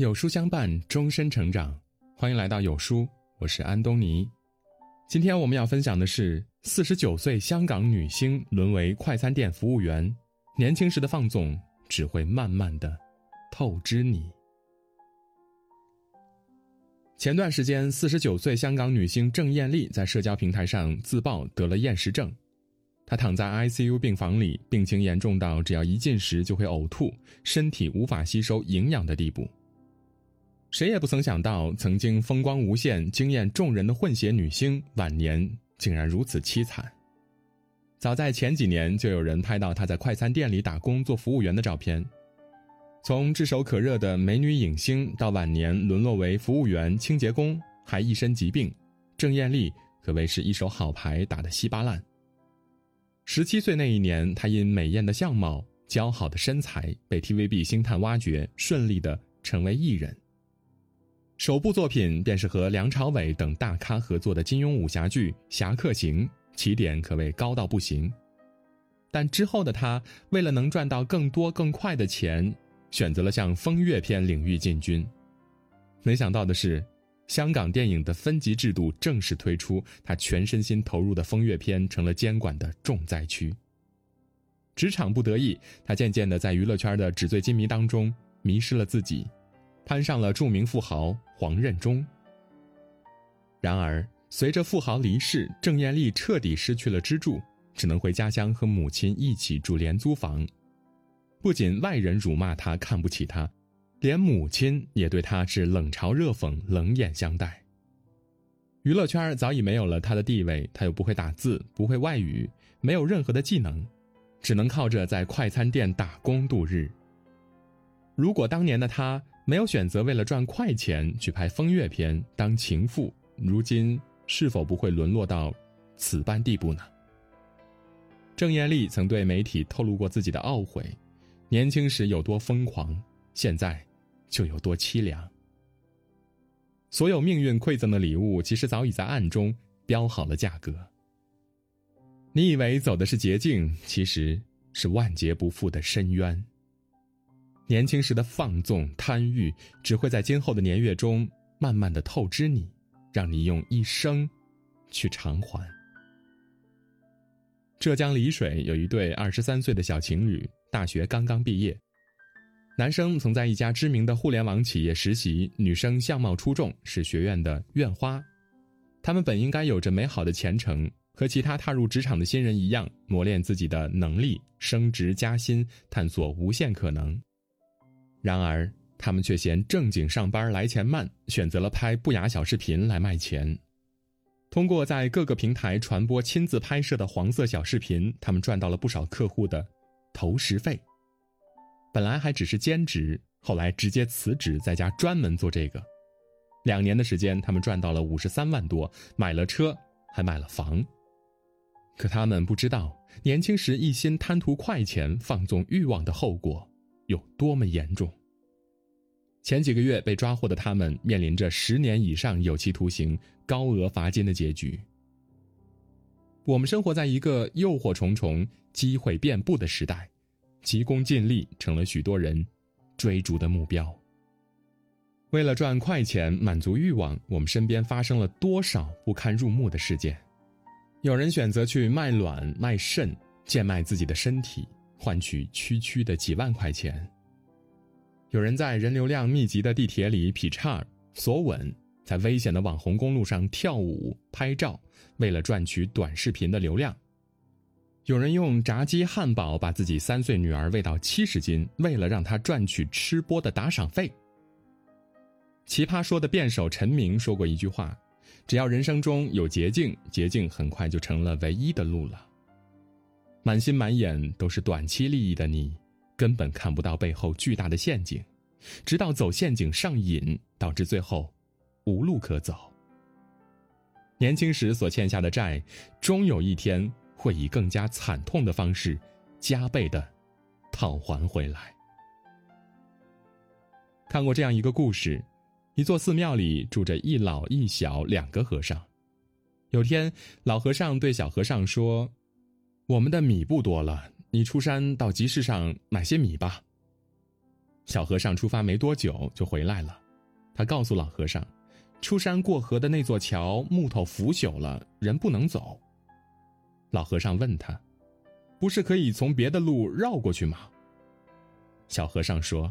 有书相伴，终身成长。欢迎来到有书，我是安东尼。今天我们要分享的是：四十九岁香港女星沦为快餐店服务员，年轻时的放纵只会慢慢的透支你。前段时间，四十九岁香港女星郑艳丽在社交平台上自曝得了厌食症，她躺在 ICU 病房里，病情严重到只要一进食就会呕吐，身体无法吸收营养的地步。谁也不曾想到，曾经风光无限、惊艳众人的混血女星，晚年竟然如此凄惨。早在前几年，就有人拍到她在快餐店里打工做服务员的照片。从炙手可热的美女影星，到晚年沦落为服务员、清洁工，还一身疾病，郑艳丽可谓是一手好牌打得稀巴烂。十七岁那一年，她因美艳的相貌、姣好的身材，被 TVB 星探挖掘，顺利的成为艺人。首部作品便是和梁朝伟等大咖合作的金庸武侠剧《侠客行》，起点可谓高到不行。但之后的他，为了能赚到更多更快的钱，选择了向风月片领域进军。没想到的是，香港电影的分级制度正式推出，他全身心投入的风月片成了监管的重灾区。职场不得意，他渐渐的在娱乐圈的纸醉金迷当中迷失了自己。攀上了著名富豪黄任中。然而，随着富豪离世，郑艳丽彻底失去了支柱，只能回家乡和母亲一起住廉租房。不仅外人辱骂她、看不起她，连母亲也对她是冷嘲热讽、冷眼相待。娱乐圈早已没有了她的地位，她又不会打字，不会外语，没有任何的技能，只能靠着在快餐店打工度日。如果当年的她，没有选择为了赚快钱去拍风月片当情妇，如今是否不会沦落到此般地步呢？郑艳丽曾对媒体透露过自己的懊悔：年轻时有多疯狂，现在就有多凄凉。所有命运馈赠的礼物，其实早已在暗中标好了价格。你以为走的是捷径，其实是万劫不复的深渊。年轻时的放纵贪欲，只会在今后的年月中慢慢的透支你，让你用一生去偿还。浙江丽水有一对二十三岁的小情侣，大学刚刚毕业，男生曾在一家知名的互联网企业实习，女生相貌出众，是学院的院花，他们本应该有着美好的前程，和其他踏入职场的新人一样，磨练自己的能力，升职加薪，探索无限可能。然而，他们却嫌正经上班来钱慢，选择了拍不雅小视频来卖钱。通过在各个平台传播亲自拍摄的黄色小视频，他们赚到了不少客户的投食费。本来还只是兼职，后来直接辞职，在家专门做这个。两年的时间，他们赚到了五十三万多，买了车，还买了房。可他们不知道，年轻时一心贪图快钱、放纵欲望的后果。有多么严重？前几个月被抓获的他们，面临着十年以上有期徒刑、高额罚金的结局。我们生活在一个诱惑重重、机会遍布的时代，急功近利成了许多人追逐的目标。为了赚快钱、满足欲望，我们身边发生了多少不堪入目的事件？有人选择去卖卵、卖肾，贱卖自己的身体。换取区区的几万块钱。有人在人流量密集的地铁里劈叉、索吻，在危险的网红公路上跳舞、拍照，为了赚取短视频的流量。有人用炸鸡汉堡把自己三岁女儿喂到七十斤，为了让她赚取吃播的打赏费。奇葩说的辩手陈明说过一句话：“只要人生中有捷径，捷径很快就成了唯一的路了。”满心满眼都是短期利益的你，根本看不到背后巨大的陷阱，直到走陷阱上瘾，导致最后无路可走。年轻时所欠下的债，终有一天会以更加惨痛的方式，加倍的讨还回来。看过这样一个故事：一座寺庙里住着一老一小两个和尚。有天，老和尚对小和尚说。我们的米不多了，你出山到集市上买些米吧。小和尚出发没多久就回来了，他告诉老和尚，出山过河的那座桥木头腐朽了，人不能走。老和尚问他：“不是可以从别的路绕过去吗？”小和尚说：“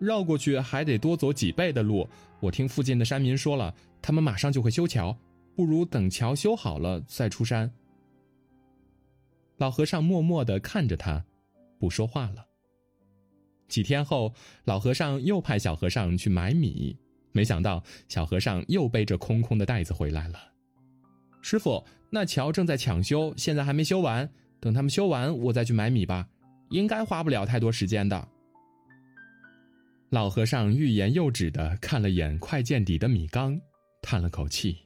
绕过去还得多走几倍的路。我听附近的山民说了，他们马上就会修桥，不如等桥修好了再出山。”老和尚默默的看着他，不说话了。几天后，老和尚又派小和尚去买米，没想到小和尚又背着空空的袋子回来了。师傅，那桥正在抢修，现在还没修完。等他们修完，我再去买米吧，应该花不了太多时间的。老和尚欲言又止的看了眼快见底的米缸，叹了口气，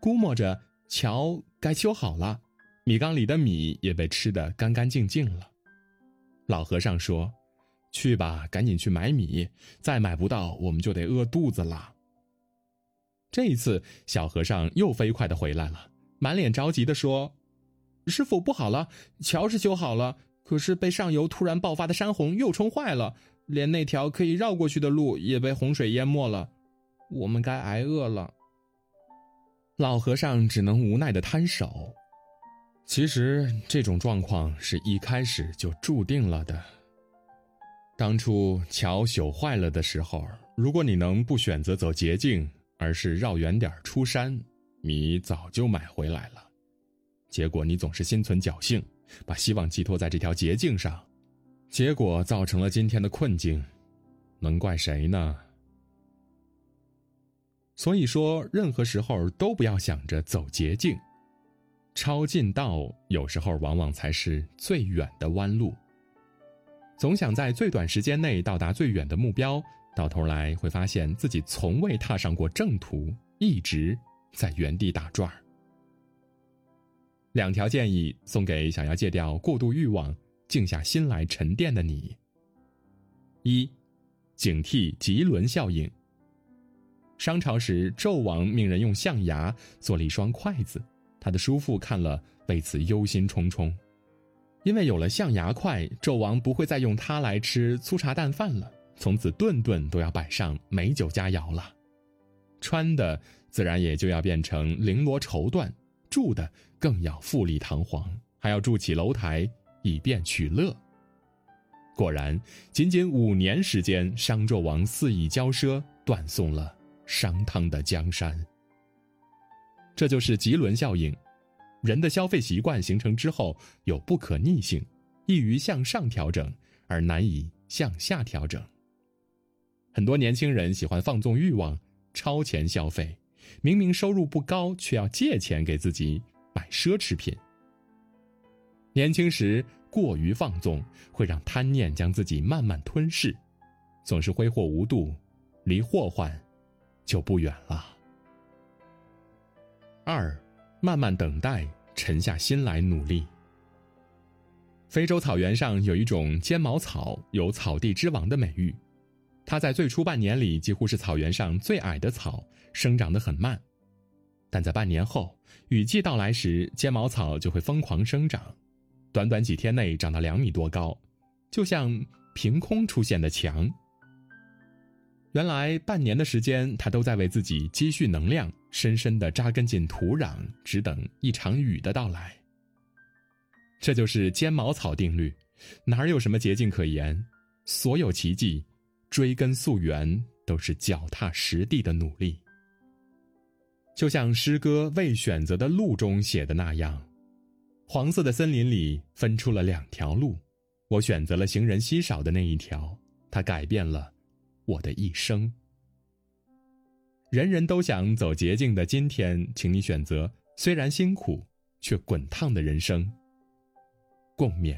估摸着桥该修好了，米缸里的米也被吃得干干净净了。老和尚说：“去吧，赶紧去买米，再买不到，我们就得饿肚子了。”这一次，小和尚又飞快的回来了，满脸着急的说：“师傅，不好了！桥是修好了，可是被上游突然爆发的山洪又冲坏了，连那条可以绕过去的路也被洪水淹没了，我们该挨饿了。”老和尚只能无奈的摊手。其实，这种状况是一开始就注定了的。当初桥朽坏了的时候，如果你能不选择走捷径，而是绕远点出山，米早就买回来了。结果你总是心存侥幸，把希望寄托在这条捷径上，结果造成了今天的困境，能怪谁呢？所以说，任何时候都不要想着走捷径，抄近道有时候往往才是最远的弯路。总想在最短时间内到达最远的目标。到头来会发现自己从未踏上过正途，一直在原地打转儿。两条建议送给想要戒掉过度欲望、静下心来沉淀的你：一、警惕棘轮效应。商朝时，纣王命人用象牙做了一双筷子，他的叔父看了为此忧心忡忡，因为有了象牙筷，纣王不会再用它来吃粗茶淡饭了。从此顿顿都要摆上美酒佳肴了，穿的自然也就要变成绫罗绸缎，住的更要富丽堂皇，还要筑起楼台以便取乐。果然，仅仅五年时间，商纣王肆意骄奢，断送了商汤的江山。这就是棘轮效应，人的消费习惯形成之后有不可逆性，易于向上调整，而难以向下调整。很多年轻人喜欢放纵欲望，超前消费，明明收入不高，却要借钱给自己买奢侈品。年轻时过于放纵，会让贪念将自己慢慢吞噬，总是挥霍无度，离祸患就不远了。二，慢慢等待，沉下心来努力。非洲草原上有一种尖毛草，有“草地之王”的美誉。它在最初半年里几乎是草原上最矮的草，生长得很慢，但在半年后，雨季到来时，尖毛草就会疯狂生长，短短几天内长到两米多高，就像凭空出现的墙。原来半年的时间，它都在为自己积蓄能量，深深地扎根进土壤，只等一场雨的到来。这就是尖毛草定律，哪有什么捷径可言？所有奇迹。追根溯源都是脚踏实地的努力，就像诗歌《未选择的路》中写的那样：“黄色的森林里分出了两条路，我选择了行人稀少的那一条，它改变了我的一生。”人人都想走捷径的今天，请你选择虽然辛苦却滚烫的人生。共勉。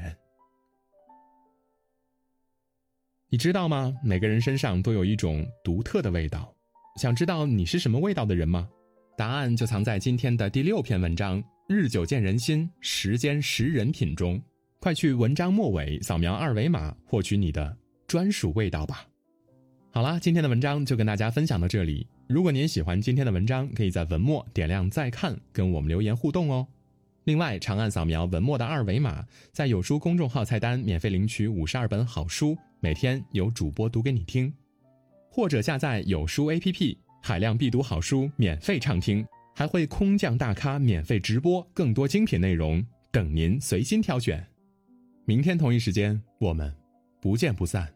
你知道吗？每个人身上都有一种独特的味道。想知道你是什么味道的人吗？答案就藏在今天的第六篇文章《日久见人心，时间识人品》中。快去文章末尾扫描二维码，获取你的专属味道吧。好啦，今天的文章就跟大家分享到这里。如果您喜欢今天的文章，可以在文末点亮再看，跟我们留言互动哦。另外，长按扫描文末的二维码，在有书公众号菜单免费领取五十二本好书。每天有主播读给你听，或者下载有书 APP，海量必读好书免费畅听，还会空降大咖免费直播，更多精品内容等您随心挑选。明天同一时间，我们不见不散。